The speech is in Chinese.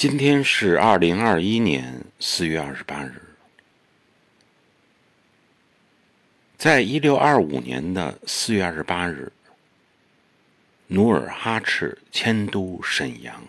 今天是二零二一年四月二十八日。在一六二五年的四月二十八日努尔哈赤迁都沈阳。